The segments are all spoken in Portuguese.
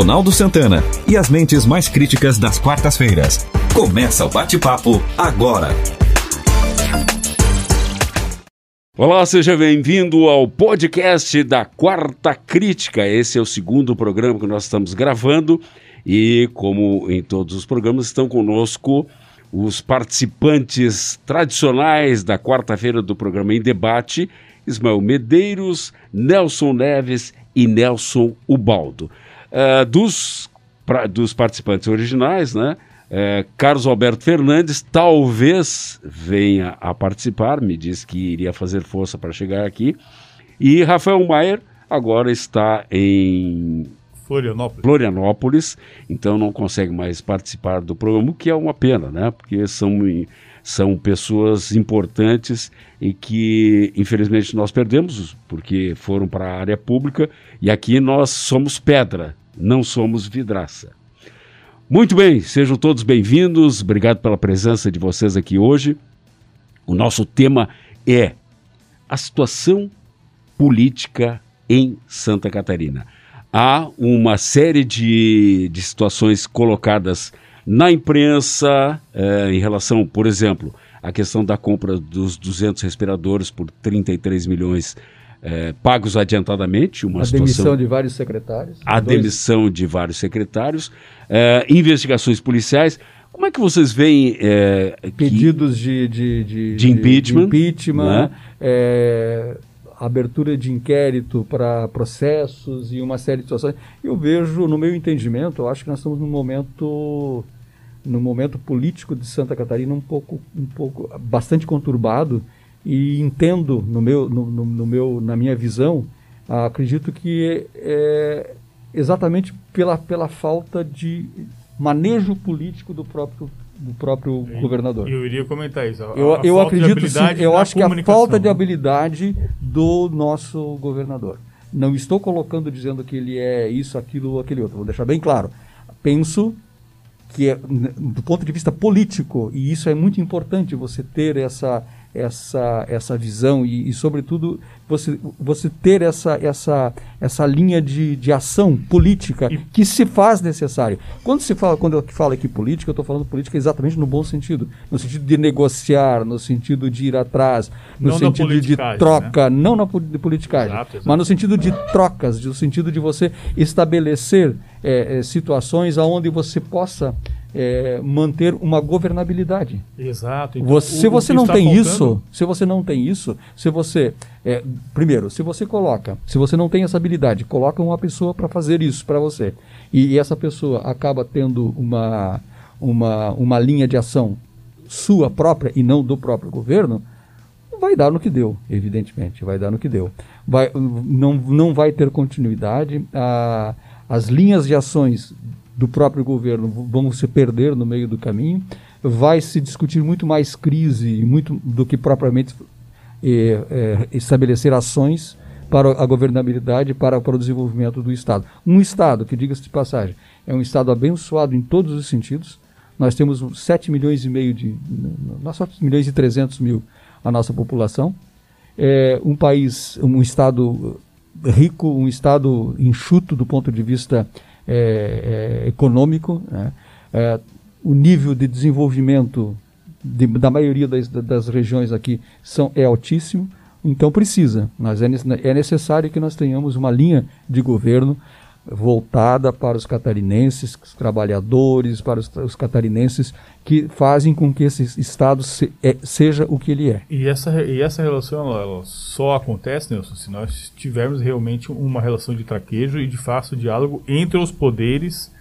Ronaldo Santana e as mentes mais críticas das quartas-feiras. Começa o bate-papo agora. Olá, seja bem-vindo ao podcast da Quarta Crítica. Esse é o segundo programa que nós estamos gravando e, como em todos os programas, estão conosco os participantes tradicionais da quarta-feira do programa Em Debate, Ismael Medeiros, Nelson Neves e Nelson Ubaldo. Uh, dos, pra, dos participantes originais, né? Uh, Carlos Alberto Fernandes talvez venha a participar, me disse que iria fazer força para chegar aqui. E Rafael Maier agora está em Florianópolis. Florianópolis, então não consegue mais participar do programa, o que é uma pena, né? Porque são, são pessoas importantes e que, infelizmente, nós perdemos, porque foram para a área pública e aqui nós somos pedra, não somos vidraça. Muito bem, sejam todos bem-vindos, obrigado pela presença de vocês aqui hoje. O nosso tema é a situação política em Santa Catarina há uma série de, de situações colocadas na imprensa eh, em relação, por exemplo, à questão da compra dos 200 respiradores por 33 milhões eh, pagos adiantadamente. Uma a situação, demissão de vários secretários. A dois. demissão de vários secretários. Eh, investigações policiais. Como é que vocês veem pedidos que, de, de, de, de, impeachment? De impeachment né? abertura de inquérito para processos e uma série de situações. Eu vejo, no meu entendimento, eu acho que nós estamos num momento no momento político de Santa Catarina um pouco, um pouco bastante conturbado e entendo no meu, no, no, no meu, na minha visão, acredito que é exatamente pela, pela falta de manejo político do próprio do próprio eu, governador. Eu iria comentar isso. A, eu, a eu acredito sim, eu acho que a falta de habilidade do nosso governador. Não estou colocando dizendo que ele é isso, aquilo, aquele outro. Vou deixar bem claro. Penso que é, do ponto de vista político, e isso é muito importante você ter essa essa, essa visão e, e, sobretudo, você, você ter essa, essa, essa linha de, de ação política e... que se faz necessário. Quando se fala, quando eu falo aqui política, eu estou falando política exatamente no bom sentido, no sentido de negociar, no sentido de ir atrás, no não sentido de troca, né? não na politicagem, exato, mas no sentido de trocas, no sentido de você estabelecer é, é, situações aonde você possa é, manter uma governabilidade. Exato. Então, você, se você não tem faltando... isso, se você não tem isso, se você é, primeiro, se você coloca, se você não tem essa habilidade, coloca uma pessoa para fazer isso para você e, e, essa pessoa acaba tendo uma, uma, uma linha de ação sua própria e não do próprio governo, vai dar no que deu, evidentemente, vai dar no que deu. Vai, não, não vai ter continuidade. A, as linhas de ações do próprio governo vão se perder no meio do caminho. Vai se discutir muito mais crise muito do que propriamente é, é, estabelecer ações para a governabilidade, para, para o desenvolvimento do Estado. Um Estado que, diga-se de passagem, é um Estado abençoado em todos os sentidos. Nós temos 7 milhões e meio de. Nós 7 milhões e 300 mil a nossa população. É um país, um Estado rico, um Estado enxuto do ponto de vista é, é, econômico, né? é, o nível de desenvolvimento de, da maioria das, das, regiões aqui são, é altíssimo, então precisa, mas é, é necessário que nós tenhamos uma linha de governo voltada para os catarinenses, os trabalhadores, para os, os catarinenses que fazem com que esse Estado se, é, seja o que ele é. E essa, e essa relação ela, só acontece, Nelson, se nós tivermos realmente uma relação de traquejo e de fácil diálogo entre os poderes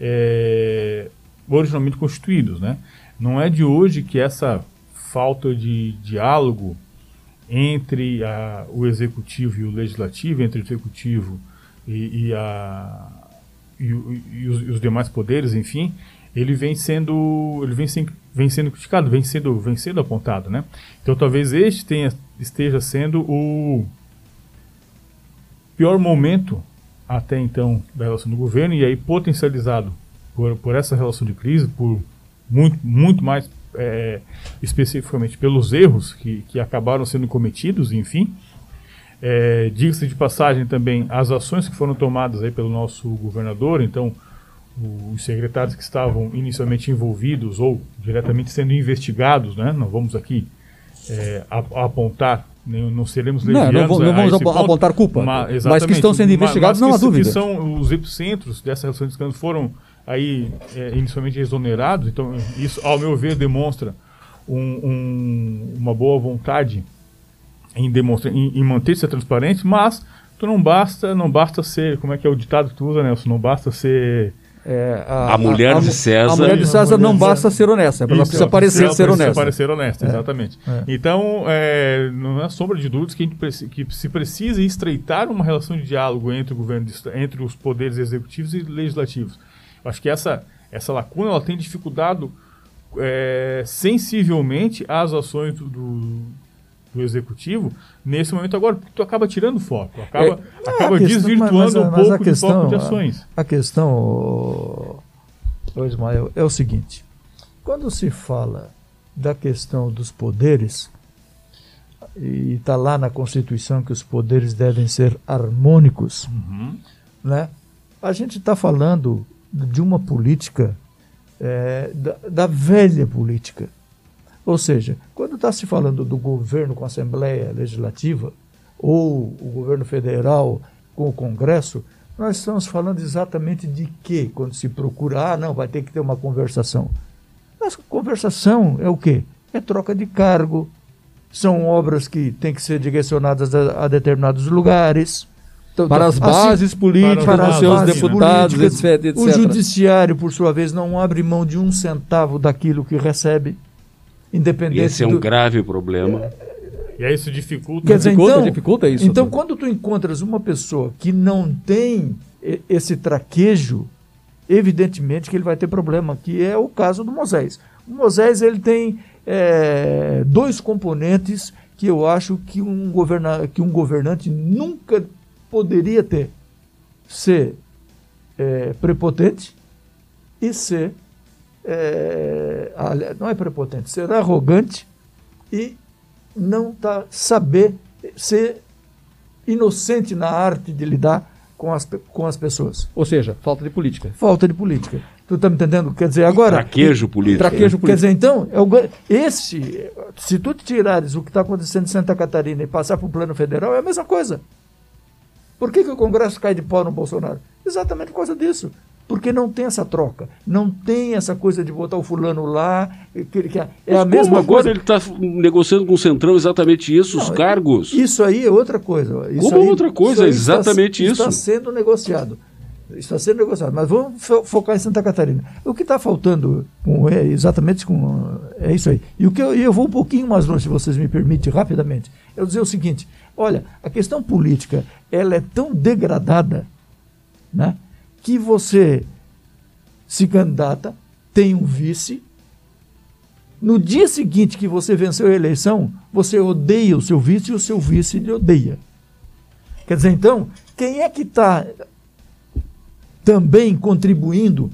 é, originalmente constituídos. Né? Não é de hoje que essa falta de diálogo entre a, o executivo e o legislativo, entre o executivo e, e, a, e, e, os, e, os, demais poderes, enfim, ele vem sendo ele vem, sem, vem sendo criticado, vem sendo, vem sendo apontado, né? Então talvez este tenha, esteja sendo o pior momento até então da relação do governo e aí potencializado por, por essa relação de crise, por muito, muito mais é, especificamente pelos erros que, que acabaram sendo cometidos, enfim, É, Diga-se de passagem também as ações que foram tomadas aí pelo nosso governador, então os secretários que estavam inicialmente envolvidos ou diretamente sendo investigados, né? Não vamos aqui é, apontar, não seremos levianos não, não, não vamos apontar culpa, mas, mas, que estão sendo investigados, mas, mas não há dúvida. São os epicentros dessa relação de escândalo foram aí é, inicialmente exonerados, então isso, ao meu ver, demonstra um, um, uma boa vontade em, demonstrar, em, em manter-se transparente, mas tu não basta, não basta ser, como é que é o ditado que tu usa, Nelson? Não basta ser é, a, a, mulher a, de César. A mulher de César não basta ser honesta, ela Isso, precisa parecer ser honesta. Precisa parecer honesta, é, exatamente. É. Então, é, não há sombra de dúvidas que, a gente, que se precisa estreitar uma relação de diálogo entre o governo, entre os poderes executivos e legislativos. Acho que essa, essa lacuna ela tem dificultado é, sensivelmente as ações do, do, do, executivo nesse momento agora, porque tu acaba tirando foco, acaba, é, acaba questão, desvirtuando mas, mas, um pouco questão, de foco de ações. A, a questão, o Ismael, é o seguinte: quando se fala da questão dos poderes, e está lá na Constituição que os poderes devem ser harmônicos, uhum. né? a gente está falando de uma política é, da, da, velha política. Ou seja, quando está se falando do governo com a Assembleia Legislativa ou o governo federal com o Congresso, nós estamos falando exatamente de quê? Quando se procura, ah, não, vai ter que ter uma conversação. Mas conversação é o quê? É troca de cargo, são obras que têm que ser direcionadas a, a determinados lugares então, para as bases assim, políticas, para, os seus deputados, etc, etc. O judiciário, por sua vez, não abre mão de um centavo daquilo que recebe, independente. Esse é um do... grave problema. E aí isso dificulta. Quer dizer, dificulta, então, dificulta isso. Então, quando tu encontras uma pessoa que não tem esse traquejo, evidentemente que ele vai ter problema, que é o caso do Moisés. O Moisés ele tem é, dois componentes que eu acho que um, governa que um governante nunca poderia ter ser é, prepotente e ser é, não é prepotente, ser arrogante e não tá, saber ser inocente na arte de lidar com as, com as pessoas. Ou seja, falta de política. Falta de política. Tu está me entendendo? Quer dizer, agora. Traquejo político. Traquejo político. Quer dizer, então, é o, esse, se tu tirares o que está acontecendo em Santa Catarina e passar para o plano federal, é a mesma coisa. Por que, que o Congresso cai de pau no Bolsonaro? Exatamente por causa disso. Porque não tem essa troca, não tem essa coisa de botar o fulano lá, que, que é Mas a mesma coisa. Ele está negociando com o Centrão exatamente isso, não, os cargos. Isso aí é outra coisa. Isso como aí, outra coisa, isso exatamente está, isso. Está sendo negociado. Está sendo negociado. Mas vamos focar em Santa Catarina. O que está faltando com, é exatamente com. É isso aí. E o que eu, eu vou um pouquinho mais longe, se vocês me permitem, rapidamente. Eu dizer o seguinte: olha, a questão política ela é tão degradada né, que você se candidata, tem um vice. No dia seguinte que você venceu a eleição, você odeia o seu vice e o seu vice lhe odeia. Quer dizer, então, quem é que está também contribuindo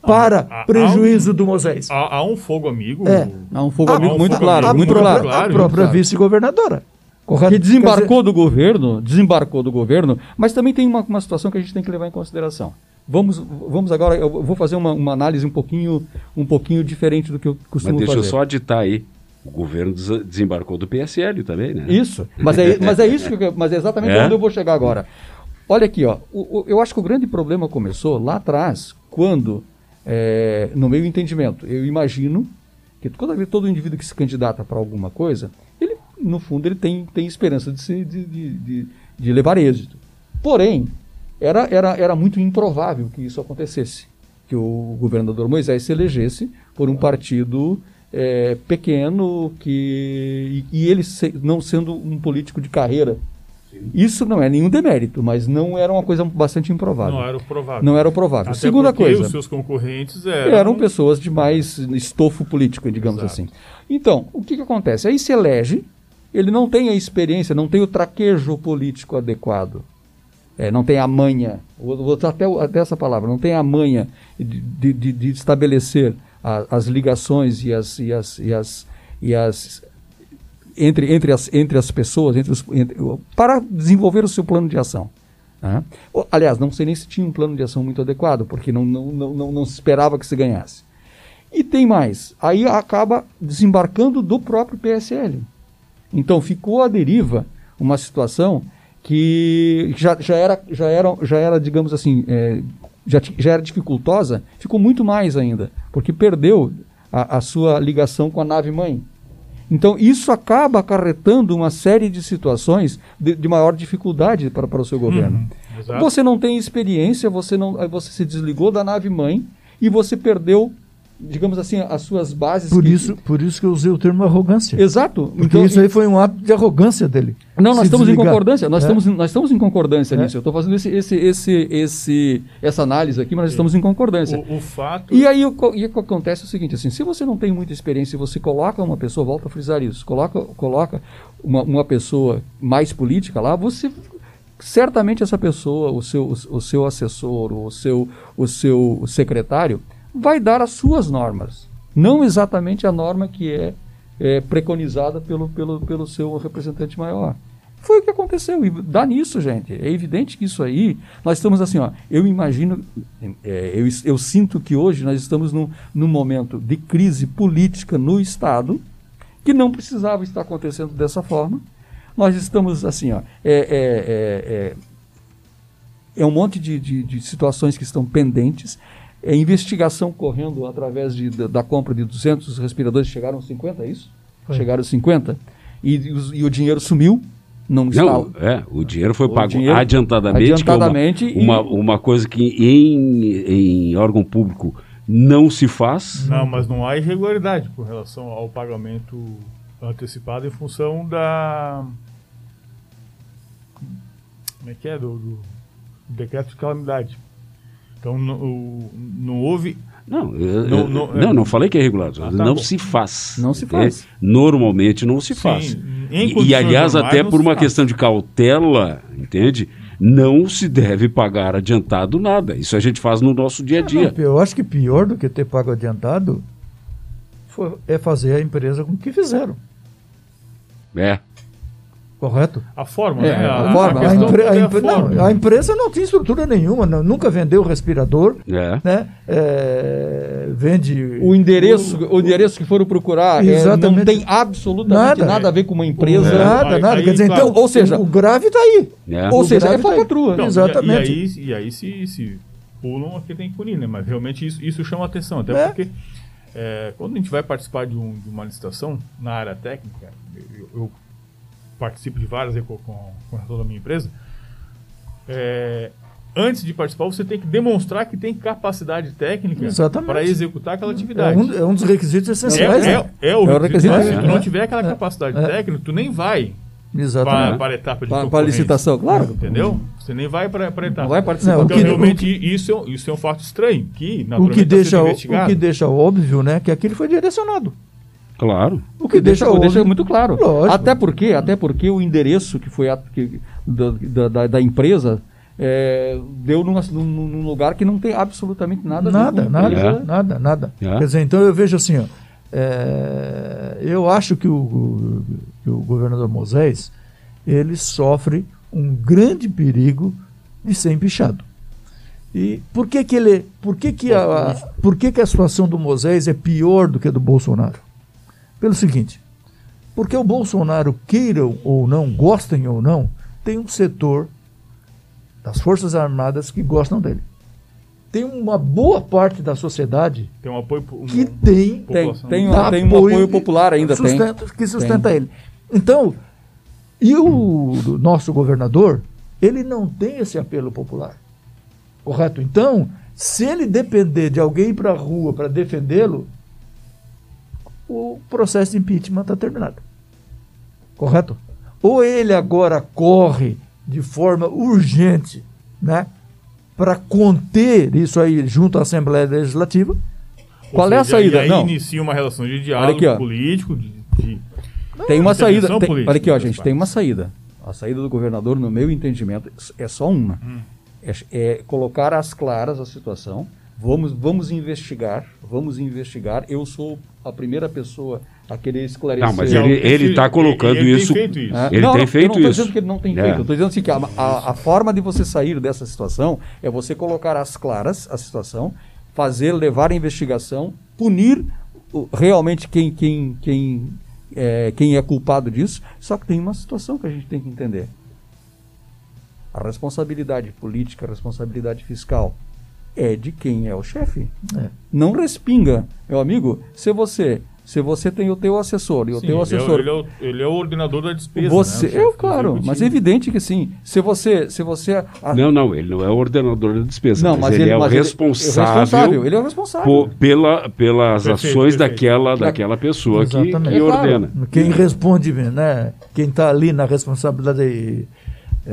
para há, prejuízo há um, do Moisés? Há, há, um fogo amigo. É. Há um fogo amigo muito, fogo claro, muito claro. A própria vice-governadora. Correto? Que desembarcou dizer... do governo, desembarcou do governo, mas também tem uma, uma situação que a gente tem que levar em consideração. Vamos, vamos agora, eu vou fazer uma, uma análise um pouquinho, um pouquinho diferente do que eu costumo fazer. Mas deixa fazer. eu só aditar aí. O governo desembarcou do PSL também, né? Isso, mas é, mas é isso que, mas é exatamente é? onde eu vou chegar agora. Olha aqui, ó, o, o, eu acho que o grande problema começou lá atrás, quando, é, no meio entendimento, eu imagino que todo, todo indivíduo que se candidata para alguma coisa, ele no fundo, ele tem, tem esperança de, se, de, de, de, levar êxito. Porém, era, era, era muito improvável que isso acontecesse, que o governador Moisés se elegesse por um partido é, pequeno que, e, e ele se, não sendo um político de carreira. Isso não é nenhum demérito, mas não era uma coisa bastante improvável. Não era o provável. Não era o provável. Até Segunda coisa. Os seus concorrentes eram... eram pessoas de mais estofo político, digamos Exato. assim. Então, o que, que acontece? Aí se elege ele não tem a experiência, não tem o traquejo político adequado. É, não tem a manha, vou, vou até, até essa palavra, não tem a manha de, de, de estabelecer a, as ligações e as, e as, e as, e as entre, entre, as, entre as pessoas, entre os, entre, para desenvolver o seu plano de ação. Né? Aliás, não sei nem se tinha um plano de ação muito adequado, porque não, não, não, não, não se esperava que se ganhasse. E tem mais, aí acaba desembarcando do próprio PSL. Então ficou à deriva uma situação que já, já, era, já, era, já era, digamos assim, é, já, já era dificultosa, ficou muito mais ainda, porque perdeu a, a sua ligação com a nave-mãe. Então, isso acaba acarretando uma série de situações de, de maior dificuldade para, para o seu governo. Hum, você não tem experiência, você, não, você se desligou da nave-mãe e você perdeu digamos assim, as suas bases. Por, que... isso, por isso que eu usei o termo arrogância. Exato. Porque então, isso aí foi um ato de arrogância dele. Não, nós estamos desligar. em concordância. Nós, é? estamos, nós estamos em concordância é? nisso. Eu estou fazendo esse, esse, esse, esse, essa análise aqui, mas nós estamos em concordância. O, o fato... E aí o, e o que acontece é o seguinte, assim, se você não tem muita experiência, você coloca uma pessoa, volta a frisar isso, coloca, coloca uma, uma pessoa mais política lá, você certamente essa pessoa, o seu, o, o seu assessor, o seu, o seu secretário, vai dar as suas normas, não exatamente a norma que é, é preconizada pelo, pelo, pelo seu representante maior. Foi o que aconteceu. E dá nisso, gente. É evidente que isso aí. Nós estamos assim, ó. Eu imagino, é, eu, eu sinto que hoje nós estamos num, num momento de crise política no Estado, que não precisava estar acontecendo dessa forma. Nós estamos assim, ó. É, é, é, é, é um monte de, de, de situações que estão pendentes é, investigação correndo através de, da, da, compra de 200 respiradores, chegaram a 50, é isso? Foi. Chegaram a 50. E, e, e o dinheiro sumiu, não, não é, o dinheiro foi o pago dinheiro, adiantadamente, adiantadamente é uma, uma, uma, coisa que em, em órgão público não se faz. Não, mas não há irregularidade com relação ao pagamento antecipado em função da. Como é que é? Do, do decreto de calamidade. Então não, não houve. Não, eu, não, não, não, não, falei que é irregular. Ah, tá não bom. se faz. Não se faz. Normalmente não se Sim, faz. E, e, aliás, até por uma questão de cautela, entende? Não se deve pagar adiantado nada. Isso a gente faz no nosso dia a dia. eu acho que pior do que ter pago adiantado foi, é fazer a empresa com o que fizeram. É. Correto? A forma, é, né? A, a, forma. A, impre, a, impre, não, a, empresa não tinha estrutura nenhuma, não, nunca vendeu respirador, é. né? É, vende o endereço, o, o, endereço que foram procurar é, não tem absolutamente nada, nada, a ver com uma empresa. Nada, nada. Aí, Quer dizer, claro, então, ou seja, o grave está aí. É. Ou seja, é tá falcatrua. Não, Exatamente. E, aí, e aí se, se pulam aqui tem que punir, né? Mas realmente isso, isso chama atenção, até é. porque é, quando a gente vai participar de, um, de uma licitação na área técnica, eu, eu participo de várias com, com, com da minha empresa, é, antes de participar, você tem que demonstrar que tem capacidade técnica para executar aquela atividade. É um, é um, dos requisitos essenciais. É, né? é, é o, é o requisito. Se tu não tiver aquela é. capacidade é. técnica, tu nem vai para, para a etapa de para, a licitação, claro. Entendeu? Você nem vai para a etapa. Não vai participar. Não, então, que, realmente, que, isso, é, isso é um fato estranho. Que, o, que deixa, o, o que deixa óbvio né, que aquilo foi direcionado. Claro. O que deixa, deixa, deixa muito claro. Lógico. Até porque, até porque o endereço que foi a, que, da, da, da, empresa é, deu num, num, lugar que não tem absolutamente nada nada, nada, é. nada, nada. É. Quer dizer, então eu vejo assim, ó, é, eu acho que o, que o governador Moisés ele sofre um grande perigo de ser empichado. E por que que ele, por que que a, por que que a situação do Moisés é pior do que a do Bolsonaro? Pelo seguinte: porque o Bolsonaro, queiram ou não, gostem ou não, tem um setor das Forças Armadas que gostam dele. Tem uma boa parte da sociedade tem um apoio, um, que tem, tem, tem, um, tem um apoio popular ainda sustenta, tem. que sustenta tem. ele. Então, e o nosso governador, ele não tem esse apelo popular. Correto? Então, se ele depender de alguém ir para a rua para defendê-lo, o processo de impeachment está terminado. Correto? Ou ele agora corre de forma urgente, né, para conter isso aí junto à Assembleia Legislativa. Ou Qual seja, é a saída? E aí Não. inicia uma relação de diálogo aqui, político, de, de... Não, tem uma saída. Tem, política, olha aqui, ó, gente, tem uma saída. A saída do governador, no meu entendimento, é só uma. Hum. É, é colocar às claras a situação Vamos, vamos investigar, vamos investigar. Eu sou a primeira pessoa a querer esclarecer. Não, mas ele está colocando ele isso. Tem feito isso. É? Ele não, tem não, feito eu não estou isso. dizendo que ele não tem É. feito. Eu estou dizendo assim, que a, a- a forma de você sair dessa situação é você colocar às claras a situação, fazer, levar a investigação, punir realmente quem, quem, quem, é, quem é culpado disso. Só que tem uma situação que a gente tem que entender. A responsabilidade política, a responsabilidade fiscal é de quem é o chefe. É. Não respinga. Meu amigo, se você, se você tem o teu assessor e o Sim, teu ele, é, assessor ele, é o, ele é o ordenador da despesa. você, né? Eu, claro, mas é evidente que sim. Se você, se você a- Não, não, ele não é o ordenador da despesa, não, mas, ele, é o mas ele- responsável, Ele é o responsável. por- pela, pelas Perfeito, ações perfeito. daquela, daquela pessoa que, Exatamente. que É claro. ordena. Quem responde, né? Quem está ali na responsabilidade.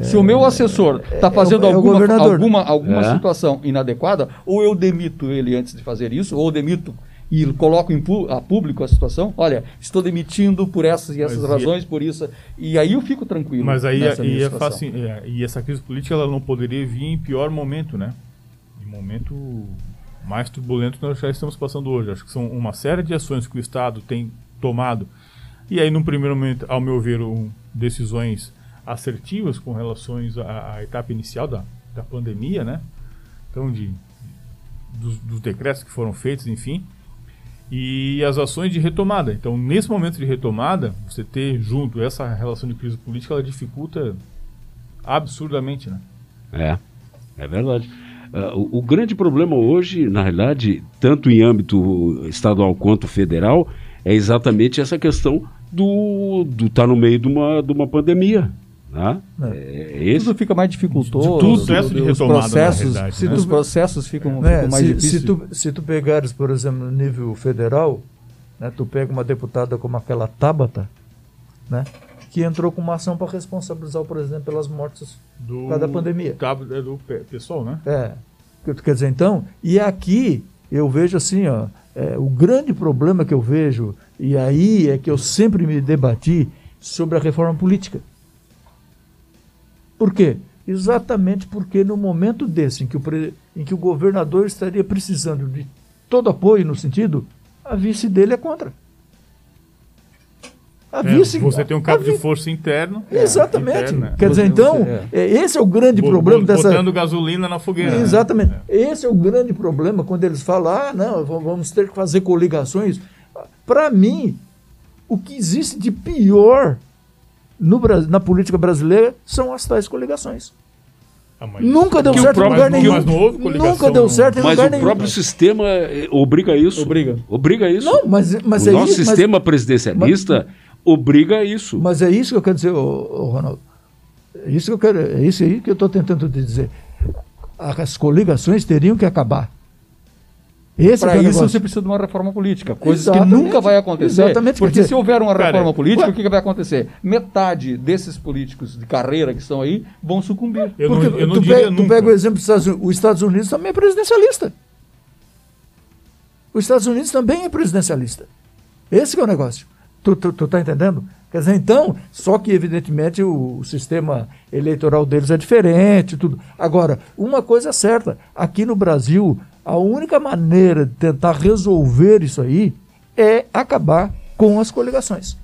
Se o meu assessor está fazendo é o alguma, governador. alguma, alguma É. situação inadequada, ou eu demito ele antes de fazer isso, ou demito e coloco em pu- a público a situação. Olha, estou demitindo por essas e essas Mas razões, por isso. E aí eu fico tranquilo. Mas aí nessa e, é fácil, é, e essa crise política ela não poderia vir em pior momento, né? Em momento mais turbulento que nós já estamos passando hoje. Acho que são uma série de ações que o Estado tem tomado. E aí, num primeiro momento, ao meu ver, um, decisões assertivas com relações à, à etapa inicial da, da pandemia, né? Então, de, dos, dos decretos que foram feitos, enfim. E as ações de retomada. Então, nesse momento de retomada, você ter junto essa relação de crise política, ela dificulta absurdamente, né? É, é verdade. Ah, o, o grande problema hoje, na realidade, tanto em âmbito estadual quanto federal, é exatamente essa questão do estar tá no meio de uma, de uma pandemia. Né? É, esse, Tudo fica mais dificultoso. tudo, processo de os retomada, na processos, realidade, os né? processos ficam, né, ficam mais se, difíceis. se, tu, se tu pegares, por exemplo, no nível federal, né, tu pega uma deputada como aquela Tabata, né, que entrou com uma ação para responsabilizar o presidente pelas mortes Do, da pandemia. cabo- é do pe- pessoal, né? É. Quer dizer, então, e aqui eu vejo assim, ó, é, o grande problema que eu vejo, e aí é que eu sempre me debati sobre a reforma política. Por quê? Exatamente porque no momento desse, em que o, pre- em que o governador estaria precisando de todo apoio no sentido, a vice dele é contra. A É, vice, você tem um cabo de força interno. Exatamente. interna. Quer dizer, então, você- é, esse é o grande Bo- problema dessa. Botando gasolina na fogueira. né? Exatamente. Esse é o grande problema quando eles falam, ah, não, vamos ter que fazer coligações. Para mim, o que existe de pior no, na política brasileira são as tais coligações. Ah, mas- Nunca deu o certo em lugar mas nenhum. Nunca deu certo em mas lugar o nenhum. próprio sistema eh, obriga isso. Obriga. Obriga isso. Não, mas, mas o é nosso isso, mas- sistema presidencialista obriga a isso. Mas é isso que eu quero dizer, ô, ô, Ronaldo. É isso que eu quero, é isso aí que eu estou tentando te dizer. As coligações teriam que acabar. Esse Para que é isso negócio. você precisa de uma reforma política, coisas que Exatamente, nunca vai acontecer. exatamente, porque dizer, se houver uma cara, reforma política, ué- o que, que vai acontecer? Metade desses políticos de carreira que estão aí vão sucumbir. Eu Porque não, eu não tu, diria pega, tu pega o exemplo dos Estados Unidos, os Estados Unidos também é presidencialista. Os Estados Unidos também é presidencialista. Esse que é o negócio. Tu, tu, tu tá entendendo? Quer dizer, então, só que evidentemente o, o sistema eleitoral deles é diferente, tudo. Agora, uma coisa é certa, aqui no Brasil, a única maneira de tentar resolver isso aí é acabar com as coligações.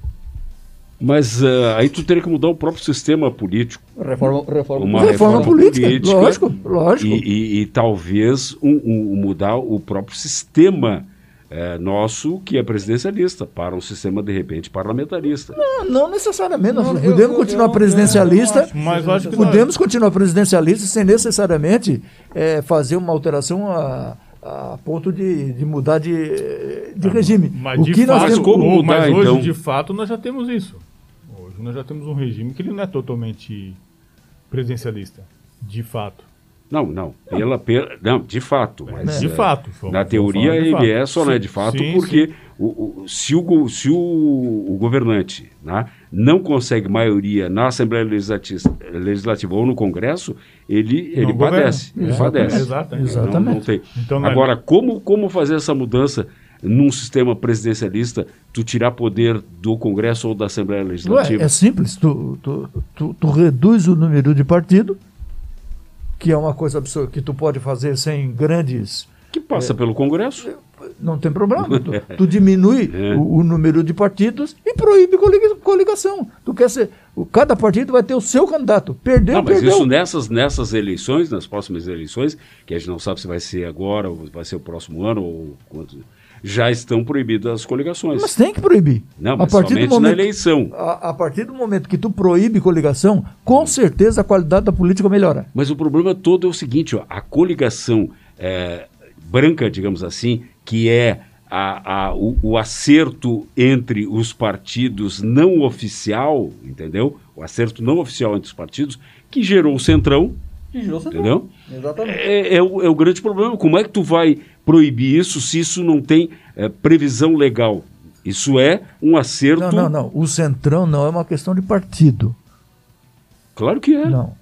Mas eh, aí tu teria que mudar o próprio sistema político. Reforma, reforma, Uma reforma, reforma política, política lógico, lógico. E, e- e talvez um- um- mudar o próprio sistema eh, nosso, que é presidencialista, para um sistema, de repente, parlamentarista. Não, não necessariamente. Nós Não, eu- podemos eu- continuar eu- presidencialista. eu acho. Mas acho que Podemos continuar presidencialista sem necessariamente eh, fazer uma alteração a, a ponto de, de mudar de, de regime. Mas, o de que nós fato, temos- como mudar, mas hoje, então? de fato, nós já temos isso. Hoje nós já temos um regime que ele não é totalmente presidencialista. De fato. Não, não. Pela, pela, não, de fato. Mas, de eh, fato. Na teoria ele é, só não é Sim, de fato, sim, porque sim. o, o- se, o, se o, o governante né, não consegue maioria na Assembleia Legislativa, Legislativa ou no Congresso, ele, ele Não governa. padece. Ele Exatamente. padece. Exatamente. Não- Não, Exatamente. tem. Então, não é- Agora, como, como fazer essa mudança num sistema presidencialista, tu tirar poder do Congresso ou da Assembleia Ué, Legislativa? é simples. Tu, tu, tu, tu reduz o número de partido, que é uma coisa absurda que tu pode fazer sem grandes Que passa pelo Congresso. Não tem problema. Tu, tu diminui É. o, o número de partidos e proíbe coliga- coligação. Tu quer ser. Cada partido vai ter o seu candidato. Perdeu, Não, mas perdeu. isso nessas, nessas eleições, nas próximas eleições, que a gente não sabe se vai ser agora, ou vai ser o próximo ano, ou quanto, já estão proibidas as coligações. Mas tem que proibir. não, a partir do somente na momento, eleição. a, a partir do momento que tu proíbe coligação, com certeza a qualidade da política melhora. Mas o problema todo é o seguinte, ó, a coligação é, branca, digamos assim, que é a- a- o, o acerto entre os partidos não oficial, entendeu? O acerto não oficial entre os partidos, que gerou o centrão, entendeu? Exatamente. É, é o, é o grande problema. Como é que tu vai proibir isso se isso não tem é, previsão legal? Isso é um acerto. Não, não, não. O centrão não é uma questão de partido. Claro que é. Não.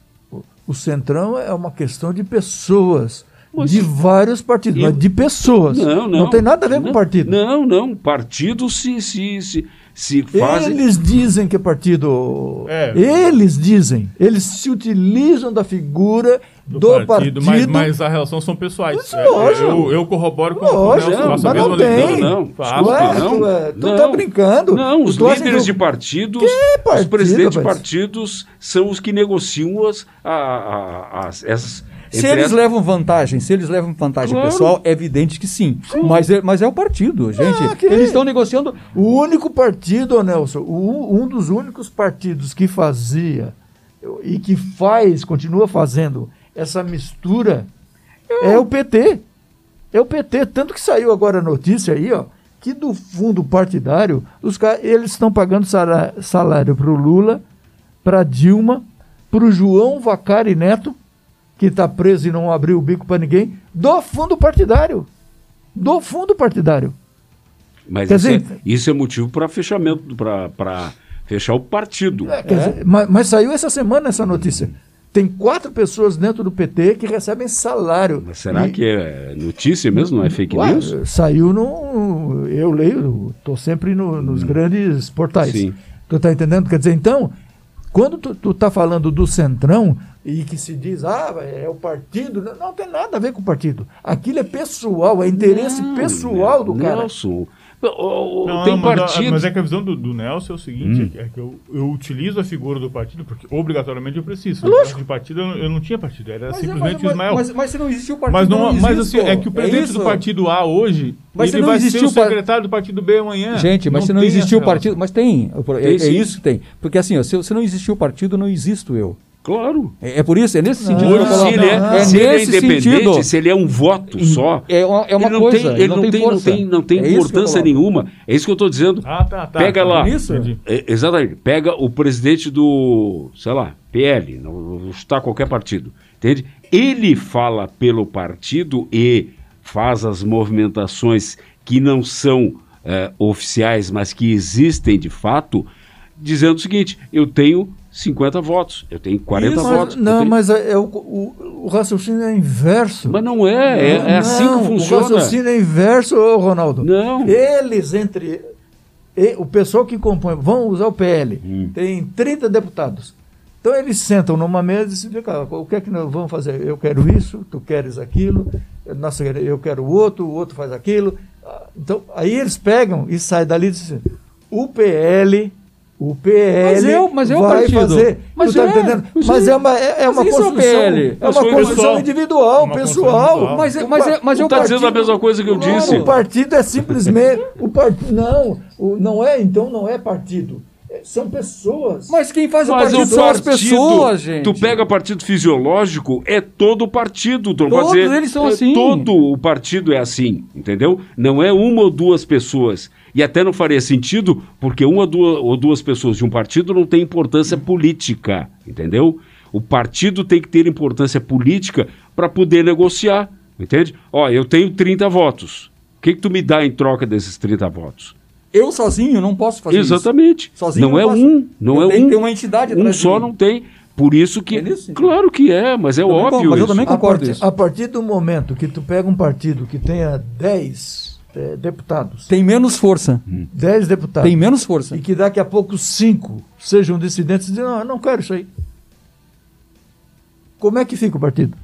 O, centrão é uma questão de pessoas. Mas- de vários partidos, Eu- mas de pessoas. Não, não. tem nada a ver com Não, partido. Não, não. Partidos se, se, se, se fazem. Eles dizem que é partido. É. Eles dizem. Eles se utilizam da figura do, partido. Mas, mas a relação são pessoais. Mas É, lógico. eu, eu corroboro com Lógico, o Nelson, faço mas não mesma tem. leitura. Não, não. Faço. Ué, não, tu, é, tu não. tá brincando. Não, os líderes que de partidos, partido, os presidentes de rapaz? partidos são os que negociam as, a, a- as- essas. Se eles as- levam vantagem, se eles levam vantagem Claro. pessoal, é evidente que sim. Mas é, mas é o partido, gente. Ah, que- Eles estão negociando. O único partido, Nelson, o- um dos únicos partidos que fazia e que faz, continua fazendo essa mistura é o PT. É o PT. Tanto que saiu agora a notícia aí, ó, que do fundo partidário, os eles estão pagando salário para o Lula, para Dilma, para o João Vacari Neto, que está preso e não abriu o bico para ninguém, do fundo partidário. Do fundo partidário. Mas isso, dizer- é, isso é motivo para fechamento, para fechar o partido. É, quer dizer, mas, mas saiu essa semana essa notícia. Tem quatro pessoas dentro do PT que recebem salário. Mas será E- que é notícia mesmo? Não é fake Ué, news? Saiu no. Eu leio, estou sempre no- nos grandes portais. Sim. Tu tá entendendo? Quer dizer, então, quando tu, tu tá falando do Centrão e que se diz, ah, é o partido, não, não tem nada a ver com o partido. Aquilo é pessoal, é interesse Não, pessoal do cara. Nelson. O- Não, tem não, mas, partido. mas é que a visão do, do Nelson é o seguinte: Hum. é que eu, eu utilizo a figura do partido porque obrigatoriamente eu preciso. Lógico. De partido eu, não- eu não tinha partido, era Mas, simplesmente o mas, Ismael. mas, mas se não existiu o partido. Mas, não, mas existe, assim, é que o presidente do isso. partido A hoje, Mas se ele não vai ser existiu o o secretário do partido B amanhã. Gente, mas se não existiu o partido. Mas tem. É, Tem é isso que tem. Porque assim, ó, se, se não existiu o partido, não existo eu. Claro. É, é por isso, é nesse sentido eu se ele é, não, se ele é independente, sentido. se ele é um voto só, É uma, é uma ele não coisa. tem, ele não, tem, não tem, não tem É eu importância nenhuma. É isso que eu estou dizendo. Ah, tá, tá. Pega tá. lá. Isso? É, exatamente. Pega o presidente do, sei lá, PL, não vou chutar qualquer partido, entende? Ele fala pelo partido e faz as movimentações que não são é, oficiais, mas que existem de fato, dizendo o seguinte: eu tenho 50 votos, eu tenho 40 Mas- votos. não, tenho- mas é, é o, o, o raciocínio é inverso. Mas não é, é, é assim Não, que O funciona. raciocínio é inverso, Ronaldo. Não. Eles entre. e- o pessoal que compõe, vão usar o PL, Hum. tem 30 deputados. Então eles sentam numa mesa e se dizem, cara, o que é que nós vamos fazer? Eu quero isso, tu queres aquilo, nossa, eu quero o outro, o outro faz aquilo. Ah, Então, aí eles pegam e saem dali e dizem, o PL. O PL Mas o- mas o vai partido. fazer. Mas tá é, entendendo? mas é. uma, é, é Mas uma é o construção. PL. É uma construção individual, Uma pessoal. Mas é, mas é, mas é o tá partido. dizendo a mesma coisa que eu disse. o partido é simplesmente. o part... Não, o- não é, então não é partido. É- São pessoas. Mas quem faz o Mas partido são as pessoas, gente. Tu pega partido fisiológico, é todo o partido. Tu Todos dizer, eles são é assim. Todo o partido é assim, entendeu? Não é uma ou duas pessoas. E até não faria sentido, porque uma ou duas, ou duas pessoas de um partido não tem importância política, entendeu? O partido tem que ter importância política para poder negociar, entende? Ó, eu tenho 30 votos. O que, que tu me dá em troca desses 30 votos? Eu sozinho não posso fazer isso. Exatamente. Sozinho não é posso. um, não Eu é tenho um. que ter uma entidade Um só não tem. Por isso que. É então? claro que é, mas é Também óbvio. concordo, mas eu isso. também a, concordo partir, isso. a partir do momento que tu pega um partido que tenha 10 eh, deputados, Tem menos força. 10 deputados, Tem menos força. e que daqui a pouco cinco sejam dissidentes e dizem, não, eu não quero isso aí. Como é que fica o partido?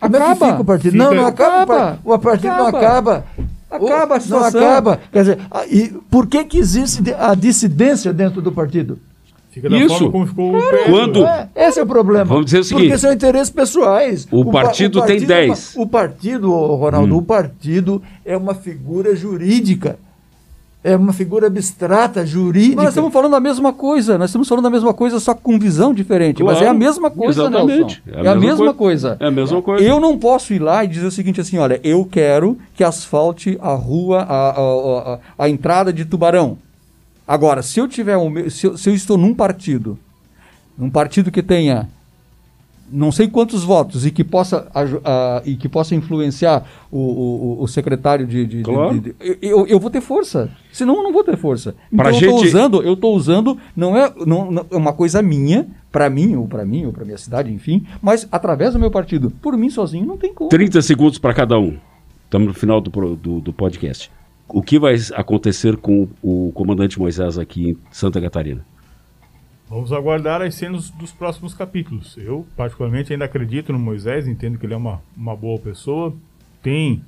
Como é que Acaba. fica o partido? Fica- não, não acaba. Acaba. O partido não Acaba. acaba. Acaba a Não situação. acaba. Quer dizer, e por que, que existe a dissidência dentro do partido? Fica da Isso. forma como ficou o PL. Quando- É, esse é o problema. Vamos dizer o seguinte, Porque são interesses pessoais. o pa- partido tem é uma- 10. o partido, Ronaldo, Hum. o partido é uma figura jurídica. É uma figura abstrata, jurídica. Mas nós estamos falando a mesma coisa, nós estamos falando a mesma coisa, só com visão diferente. mas Claro, é a mesma coisa, exatamente. Nelson. É a, mesma coisa. É a mesma coisa. Eu não posso ir lá e dizer o seguinte assim, olha, eu quero que asfalte a rua, a, a, a, a entrada de Tubarão. Agora, se eu tiver meu- se, eu, se eu estou num partido, num partido que tenha não sei quantos votos e que possa, ah, e que possa influenciar o, o, o secretário de. de- Claro. de- de- eu, eu vou ter força. Senão eu não vou ter força. Então Pra eu estou gente- usando, eu estou usando, não é, não, não- é uma coisa minha, para mim, ou para mim, ou para minha cidade, enfim, mas através do meu partido. Por mim sozinho não tem como. 30 segundos para cada um. Estamos no final do, do, do podcast. O que vai acontecer com o comandante Moisés aqui em Santa Catarina? Vamos aguardar as cenas dos próximos capítulos. Eu, particularmente, ainda acredito no Moisés, entendo que ele é uma, uma boa pessoa. Tem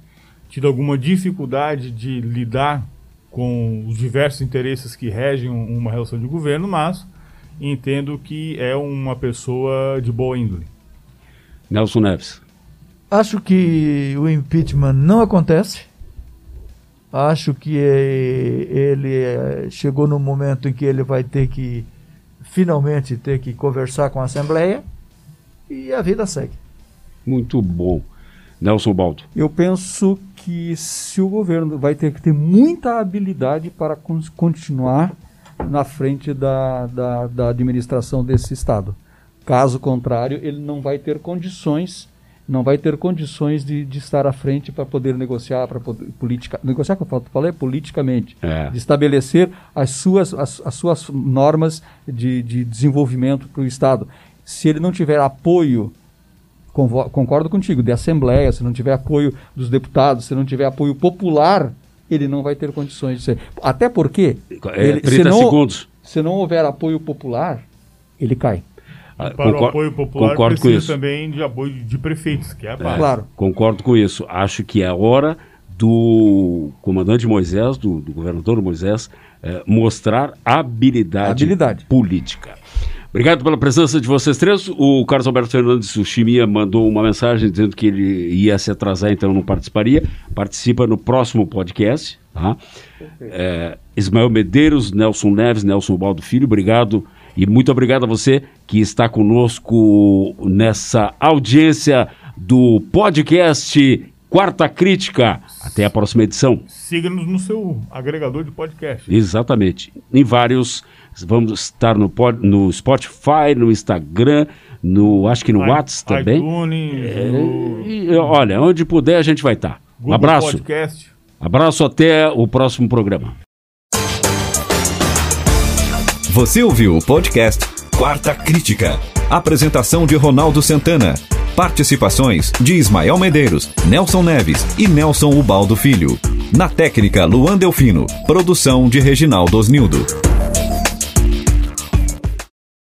tido alguma dificuldade de lidar com os diversos interesses que regem um- uma relação de governo, mas entendo que é uma pessoa de boa índole. Nelson Neves. Acho que o impeachment não acontece. Acho que eh, ele eh, chegou no momento em que ele vai ter que finalmente ter que conversar com a Assembleia e a vida segue. Muito bom. Nelson Baldo. Eu penso que se o governo vai ter que ter muita habilidade para con- continuar na frente da, da, da administração desse Estado. Caso contrário, ele não vai ter condições, não vai ter condições de, de estar à frente para poder negociar, para poder política, negociar que eu falei politicamente, É. de estabelecer as suas, as, as suas normas de, de desenvolvimento para o Estado. Se ele não tiver apoio concordo contigo, de assembleia, se não tiver apoio dos deputados, se não tiver apoio popular, ele não vai ter condições de ser. Até porque, É, ele- 30 se, não, segundos. se não houver apoio popular, ele cai. Ah, Para o concor- apoio popular concordo com precisa isso. também de apoio de prefeitos, que é a base. Claro. Concordo com isso. Acho que é hora do comandante Moisés, do, do governador Moisés, eh, mostrar habilidade, Habilidade. política. Obrigado pela presença de vocês três. O Carlos Alberto Fernandes, o Chimia, mandou uma mensagem dizendo que ele ia se atrasar, então não participaria. Participa no próximo podcast. Tá? É, Ismael Medeiros, Nelson Neves, Nelson Baldo Filho, obrigado. E muito obrigado a você que está conosco nessa audiência do podcast Quarta Crítica. Até a próxima edição. Siga-nos no seu agregador de podcast. Exatamente. Em vários. Vamos estar no, pod- no Spotify, no Instagram, no acho que no i- WhatsApp também. iTunes, no E, olha, onde puder a gente vai estar. Um Google abraço. Podcast. Abraço até o próximo programa. Você ouviu o podcast Quarta Crítica. Apresentação de Ronaldo Santana. Participações de Ismael Medeiros, Nelson Neves e Nelson Ubaldo Filho. Na técnica, Luan Delfino. Produção de Reginaldo Osnildo.